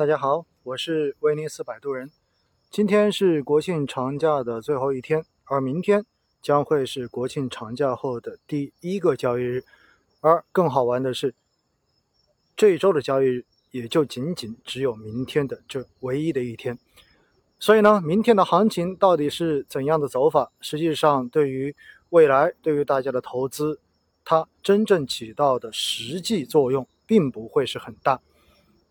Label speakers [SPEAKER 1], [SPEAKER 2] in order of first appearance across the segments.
[SPEAKER 1] 大家好，我是威尼斯摆渡人。今天是国庆长假的最后一天，而明天将会是国庆长假后的第一个交易日。而更好玩的是，这一周的交易日也就仅仅只有明天的这唯一的一天。所以呢，明天的行情到底是怎样的走法？实际上，对于未来，对于大家的投资，它真正起到的实际作用并不会是很大。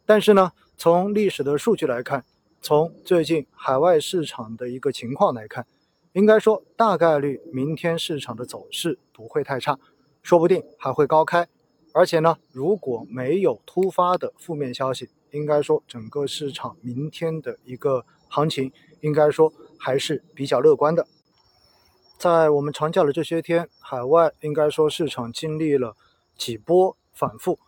[SPEAKER 1] 但是呢，从历史的数据来看，从最近海外市场的一个情况来看，应该说大概率明天市场的走势不会太差，说不定还会高开。而且呢，如果没有突发的负面消息，应该说整个市场明天的一个行情，应该说还是比较乐观的。在我们长假的这些天，海外应该说市场经历了几波反复。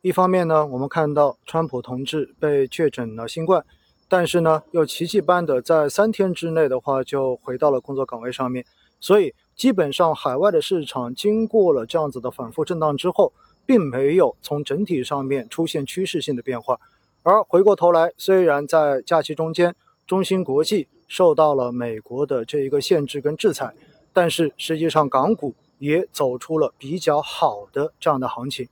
[SPEAKER 1] 一方面呢，我们看到川普同志被确诊了新冠，但是呢，又奇迹般的在三天之内的话就回到了工作岗位上面，所以基本上海外的市场经过了这样子的反复震荡之后，并没有从整体上面出现趋势性的变化。而回过头来，虽然在假期中间，中芯国际受到了美国的这一个限制跟制裁，但是实际上港股也走出了比较好的这样的行情。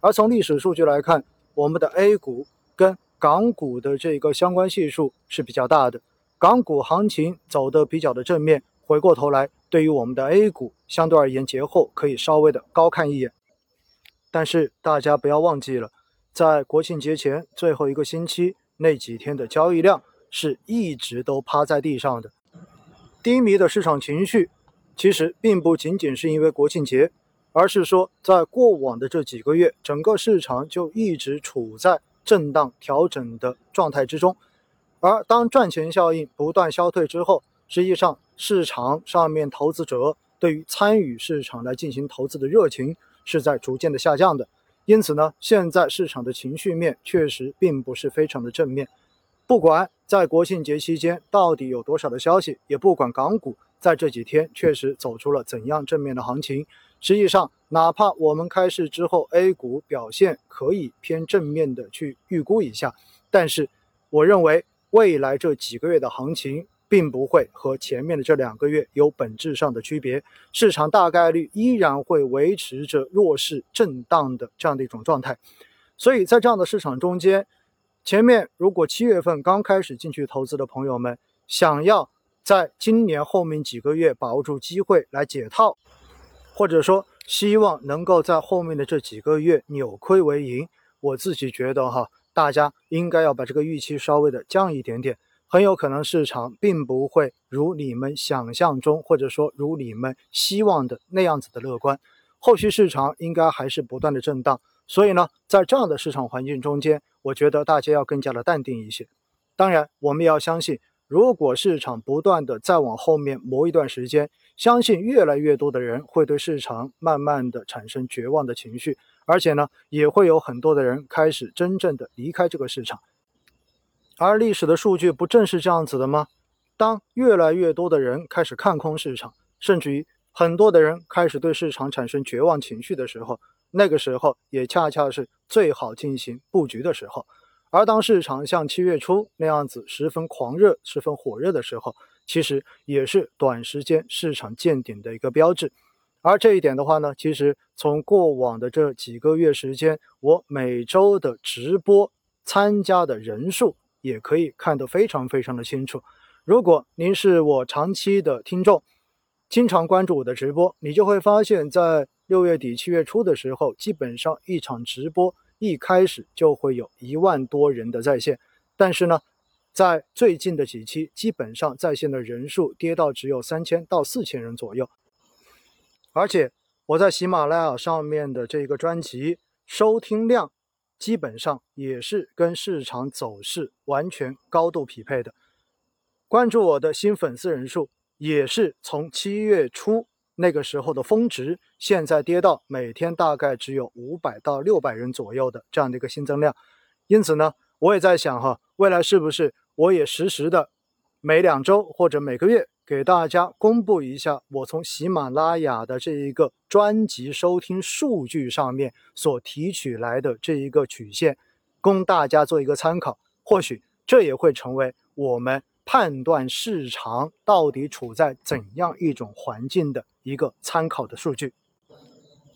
[SPEAKER 1] 而从历史数据来看，我们的 A 股跟港股的这个相关系数是比较大的，港股行情走得比较的正面，回过头来，对于我们的 A 股相对而言，节后可以稍微的高看一眼。但是大家不要忘记了，在国庆节前最后一个星期那几天的交易量是一直都趴在地上的，低迷的市场情绪，其实并不仅仅是因为国庆节。而是说，在过往的这几个月，整个市场就一直处在震荡调整的状态之中。而当赚钱效应不断消退之后，实际上市场上面投资者对于参与市场来进行投资的热情是在逐渐的下降的。因此呢，现在市场的情绪面确实并不是非常的正面。不管在国庆节期间到底有多少的消息，也不管港股在这几天确实走出了怎样正面的行情。实际上，哪怕我们开市之后，A 股表现可以偏正面的去预估一下，但是我认为未来这几个月的行情并不会和前面的这两个月有本质上的区别，市场大概率依然会维持着弱势震荡的这样的一种状态。所以在这样的市场中间，前面如果七月份刚开始进去投资的朋友们，想要在今年后面几个月把握住机会来解套。或者说，希望能够在后面的这几个月扭亏为盈。我自己觉得哈，大家应该要把这个预期稍微的降一点点。很有可能市场并不会如你们想象中，或者说如你们希望的那样子的乐观。后续市场应该还是不断的震荡。所以呢，在这样的市场环境中间，我觉得大家要更加的淡定一些。当然，我们也要相信，如果市场不断的再往后面磨一段时间。相信越来越多的人会对市场慢慢的产生绝望的情绪，而且呢，也会有很多的人开始真正的离开这个市场。而历史的数据不正是这样子的吗？当越来越多的人开始看空市场，甚至于很多的人开始对市场产生绝望情绪的时候，那个时候也恰恰是最好进行布局的时候。而当市场像七月初那样子十分狂热、十分火热的时候，其实也是短时间市场见顶的一个标志，而这一点的话呢，其实从过往的这几个月时间，我每周的直播参加的人数也可以看得非常非常的清楚。如果您是我长期的听众，经常关注我的直播，你就会发现，在六月底七月初的时候，基本上一场直播一开始就会有一万多人的在线，但是呢。在最近的几期，基本上在线的人数跌到只有三千到四千人左右，而且我在喜马拉雅上面的这个专辑收听量，基本上也是跟市场走势完全高度匹配的。关注我的新粉丝人数也是从七月初那个时候的峰值，现在跌到每天大概只有五百到六百人左右的这样的一个新增量。因此呢，我也在想哈，未来是不是？我也实时的每两周或者每个月给大家公布一下我从喜马拉雅的这一个专辑收听数据上面所提取来的这一个曲线，供大家做一个参考。或许这也会成为我们判断市场到底处在怎样一种环境的一个参考的数据。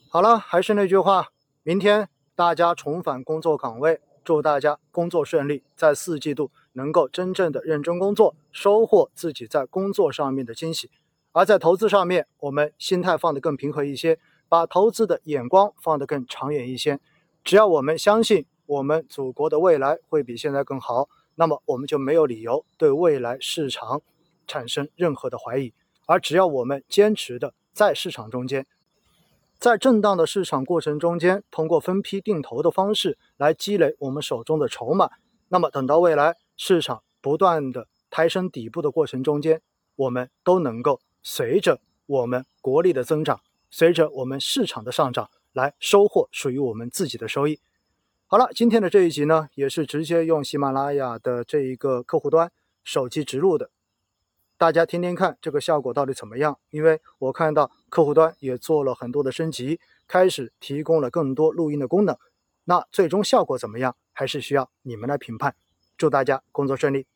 [SPEAKER 1] 好了，还是那句话，明天大家重返工作岗位，祝大家工作顺利，在四季度能够真正的认真工作，收获自己在工作上面的惊喜。而在投资上面，我们心态放得更平和一些，把投资的眼光放得更长远一些。只要我们相信我们祖国的未来会比现在更好，那么我们就没有理由对未来市场产生任何的怀疑。而只要我们坚持的在市场中间，在震荡的市场过程中间，通过分批定投的方式来积累我们手中的筹码，那么等到未来市场不断的抬升底部的过程中间，我们都能够。随着我们国力的增长，随着我们市场的上涨，来收获属于我们自己的收益。好了，今天的这一集呢，也是直接用喜马拉雅的这一个客户端手机植入的，大家听听看这个效果到底怎么样？因为我看到客户端也做了很多的升级，开始提供了更多录音的功能。那最终效果怎么样，还是需要你们来评判。祝大家工作顺利。